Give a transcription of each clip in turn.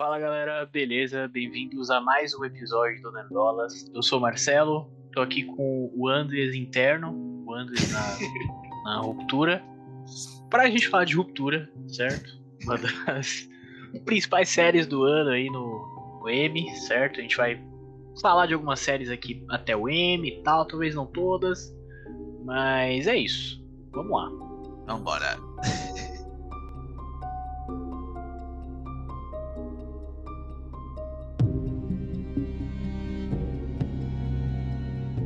Fala galera, beleza? Bem-vindos a mais um episódio do Nerdolas. Eu sou o Marcelo, tô aqui com o Andres interno, o Andres na, na ruptura, pra gente falar de ruptura, certo? Uma das principais séries do ano aí no, no M, certo? A gente vai falar de algumas séries aqui até o M e tal, talvez não todas, mas é isso. Vamos lá. Vambora.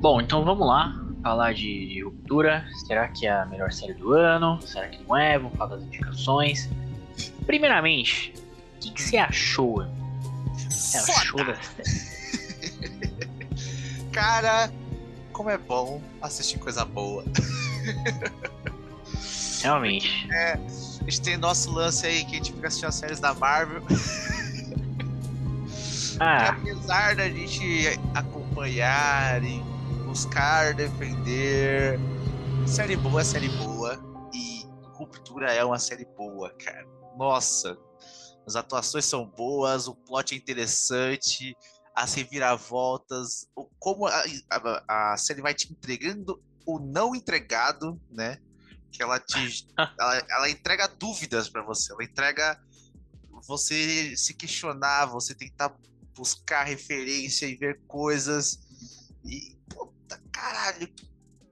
Bom, então vamos lá falar de, de, Ruptura. Será que é a melhor série do ano? Será que não é? Vamos falar das indicações. Primeiramente, o que, que você achou? Você achou da série? Cara, como é bom assistir coisa boa. Realmente. É, a gente tem nosso lance aí que a gente fica assistindo as séries da Marvel. Ah. apesar da gente acompanhar e buscar defender. Série boa é série boa. E Ruptura é uma série boa, cara. Nossa, as atuações são boas, o plot é interessante, as reviravoltas, o, como a, a, a série vai te entregando o não entregado, né? Que ela te. ela, ela entrega dúvidas para você, ela entrega você se questionar, você tentar buscar referência e ver coisas. E caralho, que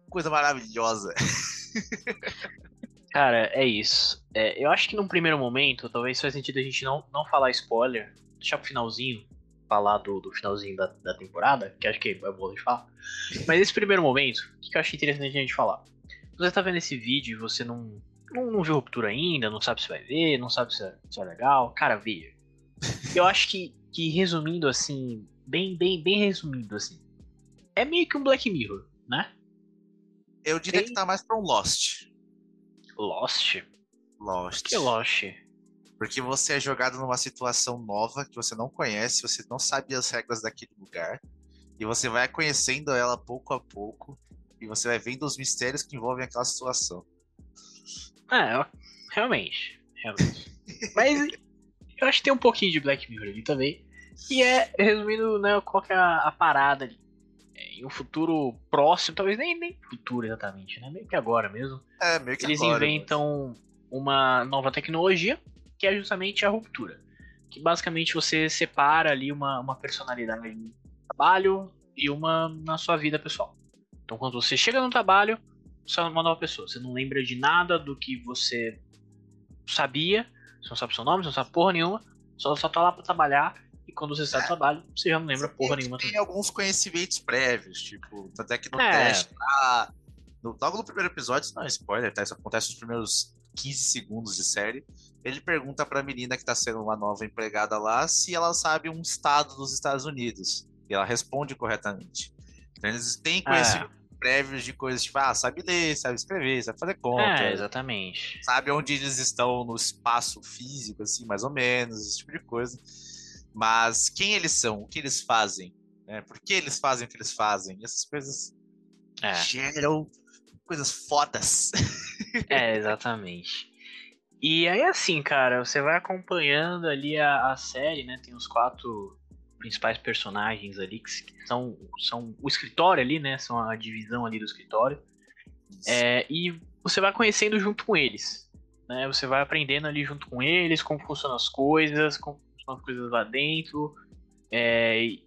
coisa maravilhosa. Cara, é isso. É, eu acho que num primeiro momento, talvez faz sentido a gente não, não falar spoiler, deixar pro finalzinho, falar do, do finalzinho da, da temporada, que acho que é bom de falar. Mas esse primeiro momento, o que eu achei interessante a gente falar? Você tá vendo esse vídeo e você não, não, não viu ruptura ainda, não sabe se vai ver, não sabe se é, se é legal, cara, veja. Eu acho que, que resumindo assim, bem, bem, bem resumindo assim, é meio que um Black Mirror, né? Eu diria Tem... que tá mais pra um Lost. Lost? Lost. Que Lost? Porque você é jogado numa situação nova que você não conhece, você não sabe as regras daquele lugar. E você vai conhecendo ela pouco a pouco. E você vai vendo os mistérios que envolvem aquela situação. É, realmente. Realmente. Mas eu acho que tem um pouquinho de Black Mirror ali também. E é, resumindo, né, qual que é a, a parada ali em um futuro próximo, talvez nem, nem futuro exatamente, né? Meio que agora mesmo. É, meio que Eles agora, inventam mas... uma nova tecnologia que é justamente a ruptura. Que basicamente você separa ali uma, uma personalidade no trabalho e uma na sua vida pessoal. Então quando você chega no trabalho, você é uma nova pessoa. Você não lembra de nada do que você sabia. Você não sabe seu nome, você não sabe porra nenhuma. Só, só tá lá pra trabalhar e quando você sai do trabalho, você já não lembra porra nenhuma. Tem também. alguns conhecimentos prévios, tipo, até que no é. teste lá. No, logo no primeiro episódio, isso não é spoiler, tá? Isso acontece nos primeiros 15 segundos de série. Ele pergunta pra menina que tá sendo uma nova empregada lá se ela sabe um estado dos Estados Unidos. E ela responde corretamente. Então eles têm conhecimentos é. prévios de coisas tipo, ah, sabe ler, sabe escrever, sabe fazer conta. É, exatamente. Sabe onde eles estão no espaço físico, assim, mais ou menos, esse tipo de coisa. Mas quem eles são, o que eles fazem, né? por que eles fazem o que eles fazem, essas coisas é. geram coisas fodas. É, exatamente. E aí, assim, cara, você vai acompanhando ali a, a série, né? Tem os quatro principais personagens ali que são, são o escritório ali, né? São a divisão ali do escritório. É, e você vai conhecendo junto com eles. Né? Você vai aprendendo ali junto com eles como funcionam as coisas, como umas coisas lá dentro. É, e,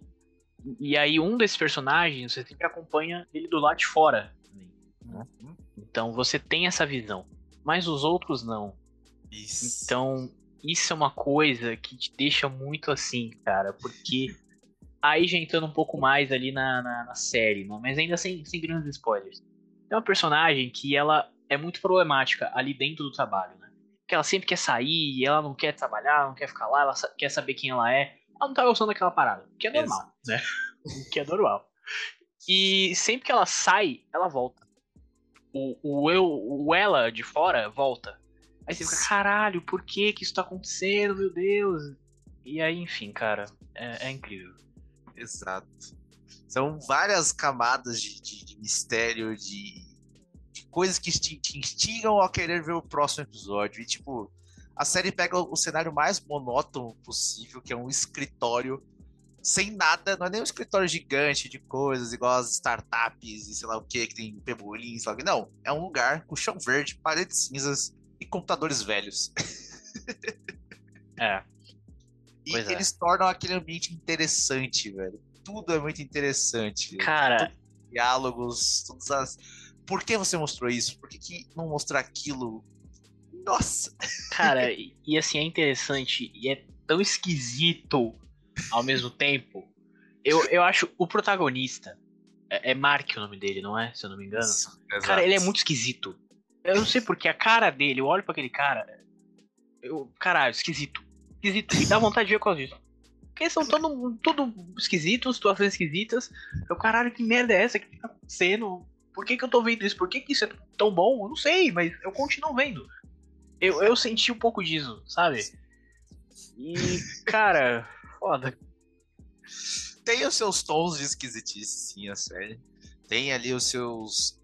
e, aí um desses personagens, você sempre acompanha ele do lado de fora. Uhum. Então você tem essa visão. Mas os outros não. Isso. Então, isso é uma coisa que te deixa muito assim, cara, porque aí já entrando um pouco mais ali na, na, na série, né? mas ainda sem, sem grandes spoilers. Tem uma personagem que ela é muito problemática ali dentro do trabalho, né? Que ela sempre quer sair, e ela não quer trabalhar, não quer ficar lá, ela quer saber quem ela é. Ela não tá gostando daquela parada, que é normal, Exato. né? que é normal. E sempre que ela sai, ela volta. O, o eu, o ela de fora volta. Aí você fica, caralho, por que que isso tá acontecendo, meu Deus? E aí, enfim, cara, é, é incrível. Exato. São várias camadas de, de, de mistério, de coisas que te, te instigam a querer ver o próximo episódio. E, tipo, A série pega o cenário mais monótono possível, que é um escritório sem nada, não é nem um escritório gigante de coisas, igual as startups e sei lá o que, que tem pebolim, sei lá o que. Não, é um lugar com chão verde, paredes cinzas e computadores velhos. É. E Pois é. eles tornam aquele ambiente interessante, velho. Tudo é muito interessante. Cara, Diálogos, todas as. Por que você mostrou isso? Por que, que não mostrar aquilo? Nossa! cara, e, e assim, é interessante e é tão esquisito ao mesmo tempo. Eu, eu acho o protagonista. É, é Mark o nome dele, não é? Se eu não me engano. Cara, ele é muito esquisito. Eu não sei porque a cara dele, eu olho pra aquele cara. Eu, caralho, esquisito. Esquisito. Me dá vontade de ver com disso. Porque eles são todo, tudo esquisitos, situações esquisitas. Eu, caralho, que merda é essa? O que tá acontecendo? Por que, que eu tô vendo isso? Por que, que isso é tão bom? Eu não sei, mas eu continuo vendo. Eu, eu senti um pouco disso, sabe? E, cara, foda. Tem os seus tons de esquisitice, sim, a série. Tem ali os seus.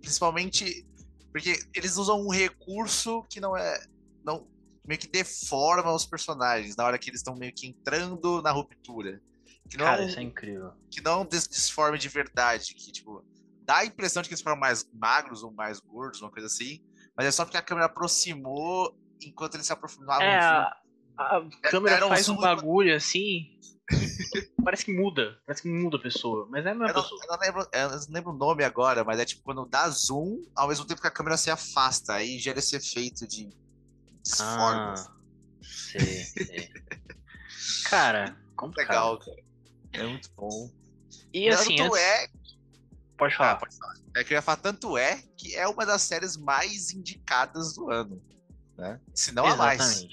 Principalmente. Porque eles usam um recurso que não é. Não, meio que deforma os personagens na hora que eles estão meio que entrando na ruptura. Que não, Cara, isso é incrível. que não des desforme de verdade. Que, tipo, dá a impressão de que eles foram mais magros ou mais gordos, uma coisa assim. Mas é só porque a câmera aproximou enquanto eles se aproximavam. É, a, a câmera Era faz um bagulho assim. Parece que muda. Parece que muda a pessoa. Mas é a mesma Eu não, pessoa. eu não lembro, eu não lembro o nome agora, mas é tipo quando dá zoom, ao mesmo tempo que a câmera se afasta, aí gera esse efeito de desforme. Ah, sei, sei. Cara, complicado. Legal, cara. É muito bom. E assim, tanto antes... é. Pode Ah, falar. pode falar. É que eu ia falar, tanto é que é uma das séries mais indicadas do ano. Né? Se não a mais.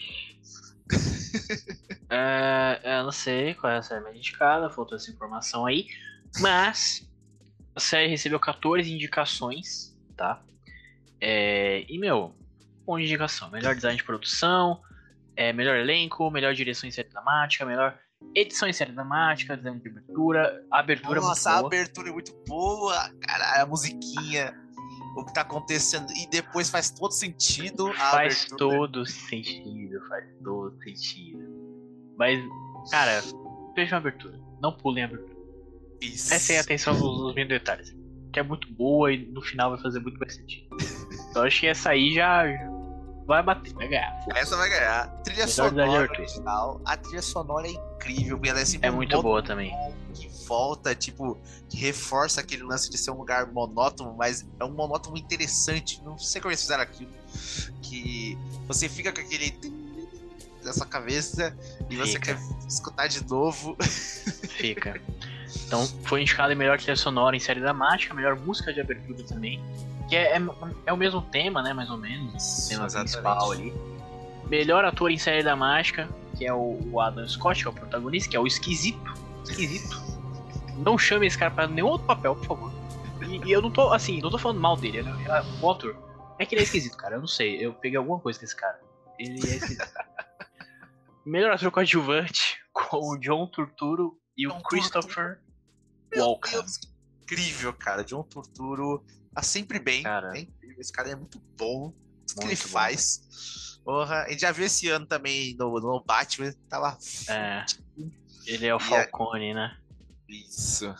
É, eu não sei qual é a série mais indicada, faltou essa informação aí. Mas a série recebeu 14 indicações, tá? É, e, meu, um monte de indicação. Melhor design de produção, é, melhor elenco, melhor direção em série dramática, melhor edição em série dramática, design de abertura, a abertura Nossa, a muito boa. abertura é muito boa, cara, a musiquinha, o que tá acontecendo, e depois faz todo sentido a Faz abertura. todo sentido, faz todo sentido. Mas, cara, vejam a abertura. Não pulem a abertura. Isso. Prestem atenção nos, nos mínimos detalhes. Que é muito boa e no final vai fazer muito mais sentido. Então acho que essa aí já vai bater, vai ganhar. Essa vai ganhar. Trilha Melhor sonora original. A trilha sonora é incrível, porque ela é sempre É muito boa também. que volta, tipo, que reforça aquele lance de ser um lugar monótono, mas é um monótono interessante. Não sei como eles fizeram aquilo. Que você fica com aquele na sua cabeça e você Fica. quer escutar de novo. Fica. Então foi indicado em melhor trilha sonora em série dramática, melhor música de abertura também. Que é, é, é o mesmo tema, né? Mais ou menos. O tema Exatamente. principal ali. Melhor ator em série dramática, que é o, o Adam Scott, que é o protagonista, que é o esquisito. Esquisito. Não chame esse cara pra nenhum outro papel, por favor. E, e eu não tô, assim, não tô falando mal dele. né? O ator. É que ele é esquisito, cara. Eu não sei. Eu peguei alguma coisa com esse cara. Ele é esquisito. Melhor ator coadjuvante com o John Turturro e o John Christopher Meu Walken. Deus, que incrível, cara. John Turturro tá sempre bem. Cara. É incrível. Esse cara é muito bom. Tudo que ele Muito bom. faz. Porra, a gente já viu esse ano também no, no Batman. Tava É. Ele é o é- Falcone, né? Isso.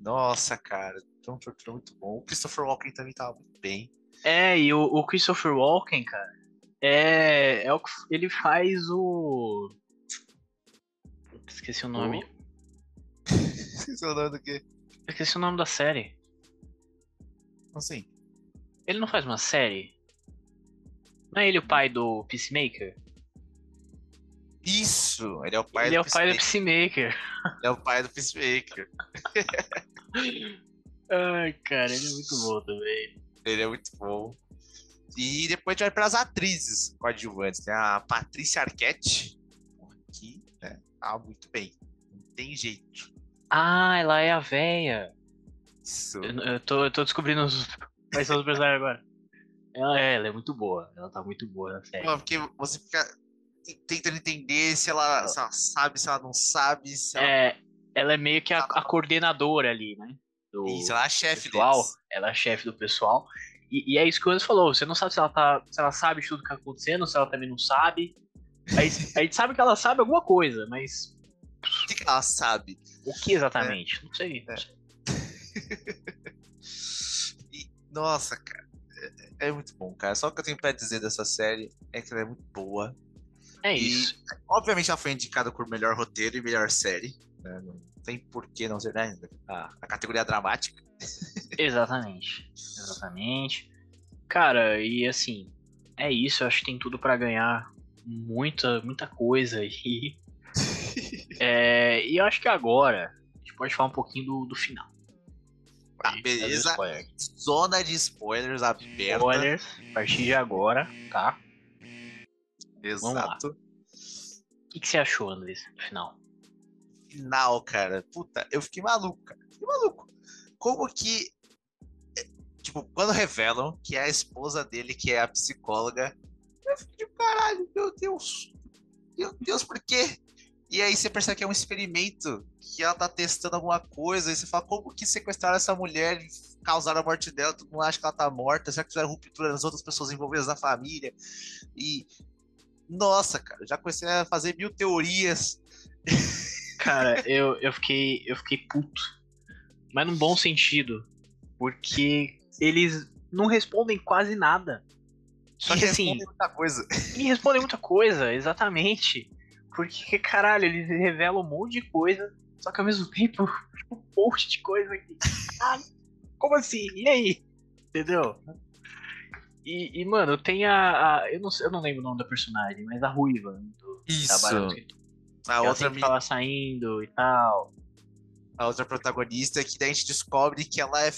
Nossa, cara. Turturro é muito bom. O Christopher Walken também tava muito bem. É, e o, o Christopher Walken, cara, é, é o que ele faz o. Esqueci o nome. É o nome do quê? Esqueci o nome da série. Assim. Ele não faz uma série? Não é ele o pai do Peacemaker? Isso! Ele é o pai ele do é o pai do Peacemaker. Ele é o pai do Peacemaker. Ai, cara, ele é muito bom também. Ele é muito bom. E depois a gente vai para as atrizes coadjuvantes. Tem a Patrícia Arquette, que né, tá muito bem. Não tem jeito. Ah, ela é a véia. Isso. Eu, eu tô, eu tô descobrindo os, quais são os personagens agora. Ela é, ela é muito boa. Ela tá muito boa na série. Porque você fica tentando entender se ela, se ela sabe, se ela não sabe, se ela, É, ela é meio que a, a coordenadora ali, né? Do Isso, ela é a chefe pessoal. deles. Ela é a chefe do pessoal. E, e é isso que o Anderson falou. Você não sabe se ela, tá, se ela sabe de tudo que tá acontecendo, se ela também não sabe. Aí, a gente sabe que ela sabe alguma coisa, mas. O que, que ela sabe? O que exatamente? É. Não sei. Não sei. e, nossa, cara. É, muito bom, cara. Só o que eu tenho pra dizer dessa série é que ela é muito boa. É isso. E, obviamente ela foi indicada por melhor roteiro e melhor série. Né? Não tem por que não ser, né? A, a categoria dramática. Exatamente. Exatamente. Cara, e assim, é isso. Eu acho que tem tudo para ganhar muita, muita coisa aí. é, e eu acho que agora a gente pode falar um pouquinho do, do final. Ah, beleza. Zona de spoilers aberta. Spoilers, a partir de agora, tá? Exato. O que, que, você achou, Andrés, no final? Final, cara. Puta, eu fiquei maluco, cara. Fiquei maluco. Como que. É, tipo, quando revelam que é a esposa dele, que é a psicóloga, eu fiquei de caralho, meu Deus. Meu Deus, por quê? E aí você percebe que é um experimento, que ela tá testando alguma coisa, e você fala, como que sequestraram essa mulher e causaram a morte dela? Todo mundo acha que ela tá morta, será que fizeram ruptura nas outras pessoas envolvidas na família? E. Nossa, cara, já comecei a fazer mil teorias. Cara, eu, eu fiquei. Eu fiquei puto. Mas num bom sentido. Porque eles não respondem quase nada. Só que assim. Muita coisa. E respondem muita coisa, exatamente. Porque, caralho, eles revelam um monte de coisa, só que ao mesmo tempo, um monte de coisa aqui. Ah, como assim? E aí? Entendeu? E, e mano, tem a. a eu, não, eu não lembro o nome da personagem, mas a Ruiva. Do, Isso. A outra que ela saindo e tal. A outra protagonista, que daí a gente descobre que ela é,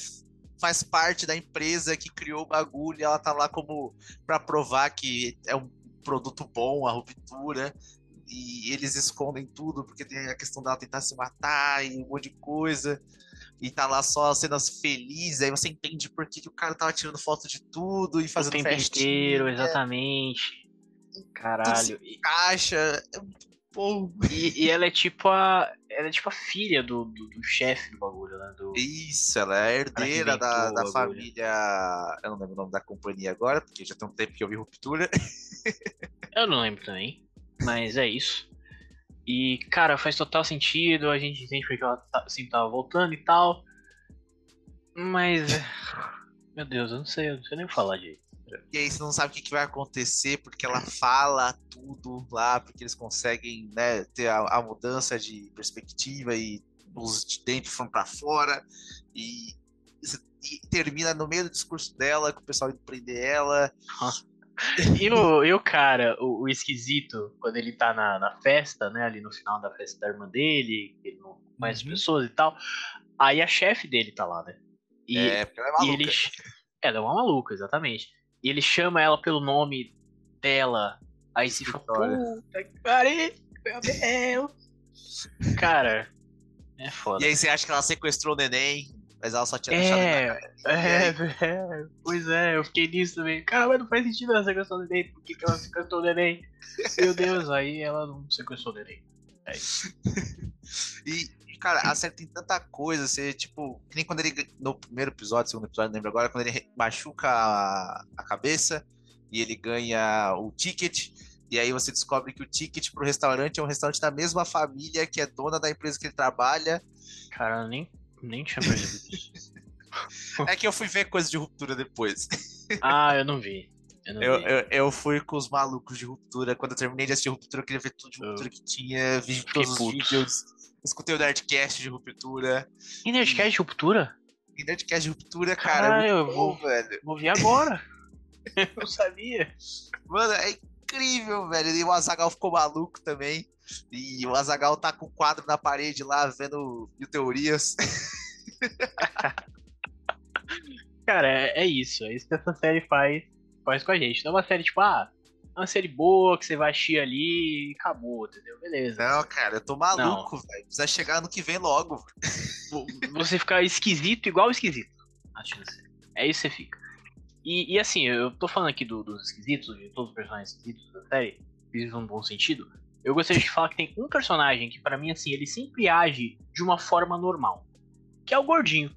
faz parte da empresa que criou o bagulho, e ela tá lá como para provar que é um produto bom, a ruptura e eles escondem tudo, porque tem a questão dela tentar se matar e um monte de coisa. E tá lá só cenas felizes, aí você entende por que, que o cara tava tirando foto de tudo e fazendo o tempo festinha. inteiro, exatamente. Caralho. Caixa, é bom. E, e, ela é tipo a. Ela é tipo a filha do, do, do chefe do bagulho, né? Do... Isso, ela é a herdeira da, da família. Eu não lembro o nome da companhia agora, porque já tem um tempo que eu vi ruptura. Eu não lembro também. Mas é isso. E, cara, faz total sentido, a gente entende porque ela tá, sempre tava voltando e tal. Mas. Meu Deus, eu não sei, eu não sei nem falar direito. E aí você não sabe o que, que vai acontecer, porque ela fala tudo lá, porque eles conseguem né, ter a, a mudança de perspectiva e os de dentro foram para fora. E, e, termina no meio do discurso dela, com o pessoal indo prender ela. E o, e o cara, o, o, esquisito, quando ele tá na, na festa, né? Ali no final da festa da irmã dele, ele não conhece uhum. pessoas e tal. Aí a chefe dele tá lá, né? E, é, porque ela é maluca. Ele, ela é uma maluca, exatamente. E ele chama ela pelo nome dela. Aí se fala, puta que pariu, meu Deus. Cara, é foda. E aí você acha que ela sequestrou o neném? Mas ela só tinha é, deixado é, é, pois é, eu fiquei nisso também. Cara, mas não faz sentido ela sequestrar o neném. Por que, que ela sequestrou o neném? Meu Deus, aí ela não sequestrou o neném. É isso. e, cara, a série tem tanta coisa. Você, tipo, que nem quando ele. No primeiro episódio, segundo episódio, não lembro agora, quando ele machuca a, a cabeça e ele ganha o ticket. E aí você descobre que o ticket pro restaurante é um restaurante da mesma família que é dona da empresa que ele trabalha. Cara, nem nem tinha percebido isso. é que eu fui ver coisa de ruptura depois. Ah, eu não vi. Eu, não eu, vi. eu, eu, fui com os malucos de ruptura. Quando eu terminei de assistir ruptura, eu queria ver tudo de ruptura que tinha, vi todos os vídeos. Escutei o Nerdcast de ruptura. E Nerdcast de ruptura? E Nerdcast de ruptura, cara. Caralho, eu vou, velho. Vou ver agora. eu sabia. Mano, é incrível, velho. E o Azagal ficou maluco também. E o Azagal tá com o quadro na parede lá, vendo mil teorias. Cara, é, é, isso. É isso que essa série faz, faz com a gente. Não é uma série tipo, ah, é uma série boa que você vai assistir ali e acabou, entendeu? Beleza. Não, cara, eu tô maluco, velho. Precisa chegar no que vem logo. Você ficar esquisito igual esquisito. É isso que você fica. E, e assim, eu tô falando aqui do, dos esquisitos, de todos os personagens esquisitos da série, esquisitos no bom sentido. Eu gostaria de falar que tem um personagem que, para mim, assim, ele sempre age de uma forma normal. Que é o gordinho.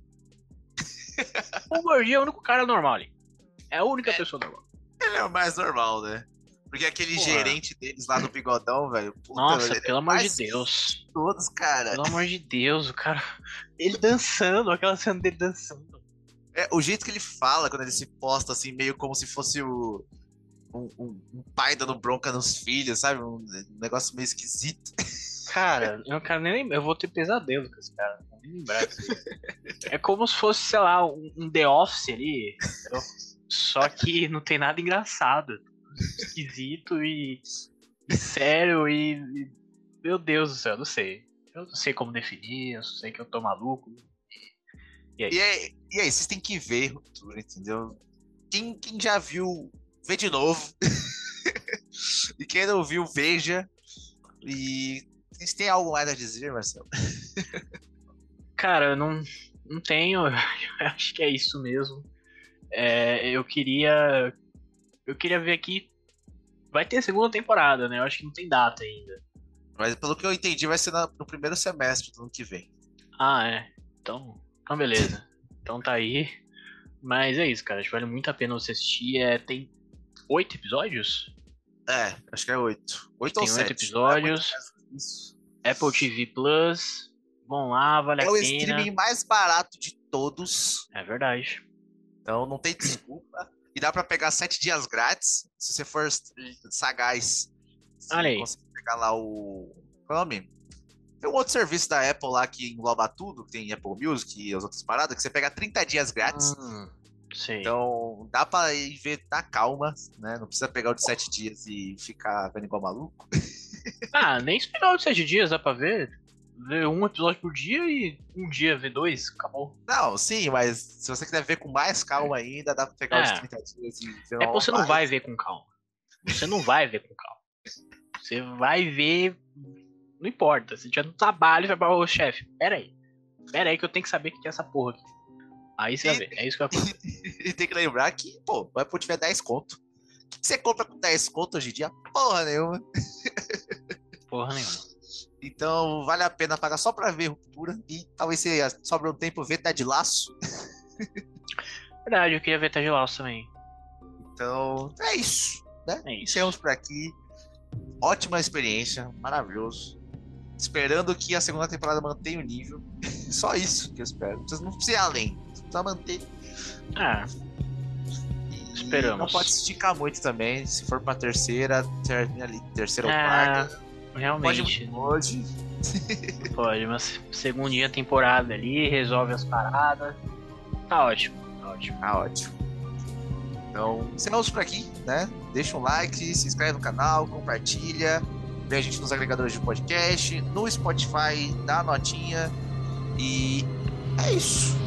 o gordinho é o único cara normal ali. É a única pessoa normal. Ele é o mais normal, né? Porque aquele Porra. gerente deles lá no bigodão, velho. Nossa, é pelo amor de Deus. Todos, cara. Pelo amor de Deus, o cara. Ele dançando, aquela cena dele dançando. É, o jeito que ele fala quando ele se posta, assim, meio como se fosse o. Um, um- um pai dando bronca nos filhos, sabe? Um, um negócio meio esquisito. Cara, eu não quero nem lembrar. Eu vou ter pesadelo com esse cara. Não nem lembrar disso. É como se fosse, sei lá, um, um The Office ali. entendeu? Só que não tem nada engraçado. Esquisito e, e sério e, e- Meu Deus do céu, eu não sei. Eu não sei como definir, eu sei que eu tô maluco. E aí, e aí, vocês têm que ver entendeu? Quem, quem já viu, vê de novo. e quem não viu, veja. E vocês têm algo mais a dizer, Marcelo? Cara, eu não, não tenho. Eu acho que é isso mesmo. É, eu queria. Eu queria ver aqui. Vai ter segunda temporada, né? Eu acho que não tem data ainda. Mas pelo que eu entendi, vai ser no primeiro semestre do ano que vem. Ah, é. Então, então beleza. Então tá aí. Mas é isso, cara. Acho que vale muito a pena você assistir. É, tem oito episódios? É, acho que é oito. Oito ou Tem oito episódios. É. Apple TV Plus. Vão lá, vale É a o pena. streaming mais barato de todos. É verdade. Então não tem desculpa. E dá pra pegar sete dias grátis. Se você for sagaz. Você Olha aí. consegue pegar lá o. Qual é o nome? Tem um outro serviço da Apple lá que engloba tudo, que tem Apple Music e as outras paradas, que você pega 30 dias grátis. Hum. Então dá pra ir ver na calma, né? Não precisa pegar o de sete dias e ficar vendo igual maluco. Ah, nem esperar os sete dias, dá pra ver. Ver um episódio por dia e um dia ver dois, acabou. Não, sim, mas se você quiser ver com mais calma ainda, dá pra pegar os É. 30 dias e ver É uma que você não mais. vai ver com calma. Você não vai ver com calma. Você vai ver. Não importa. Se tiver no trabalho, vai falar, ô chefe, pera aí. Pera aí que eu tenho que saber o que é essa porra aqui. Aí você vai ver. É isso que fazer. E tem que lembrar que, pô, vai por tiver 10 conto. O que que você compra com 10 conto hoje em dia? Porra nenhuma. Porra nenhuma. Então vale a pena pagar só pra ver ruptura. E talvez você sobre um tempo ver tá de laço. Verdade, eu queria ver Ted Lasso também. Então é isso. Né? É isso. Encerramos por aqui. Ótima experiência, maravilhoso. Esperando que a segunda temporada mantenha o nível. Só isso que eu espero. Vocês não precisam ir além. Precisa manter. Ah, E Esperamos. Não pode esticar muito também. Se for pra terceira, termina ali, terceira ou Ah, quarta. Pode realmente. muito hoje. Pode, mas segundinha temporada ali, resolve as paradas. Tá ótimo, tá ótimo. Tá ótimo. Então, encerramos por aqui, né? Deixa um like, se inscreve no canal, compartilha. Vê a gente nos agregadores de podcast, no Spotify, dá notinha. E é isso.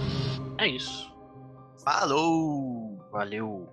É isso. Falou! Valeu.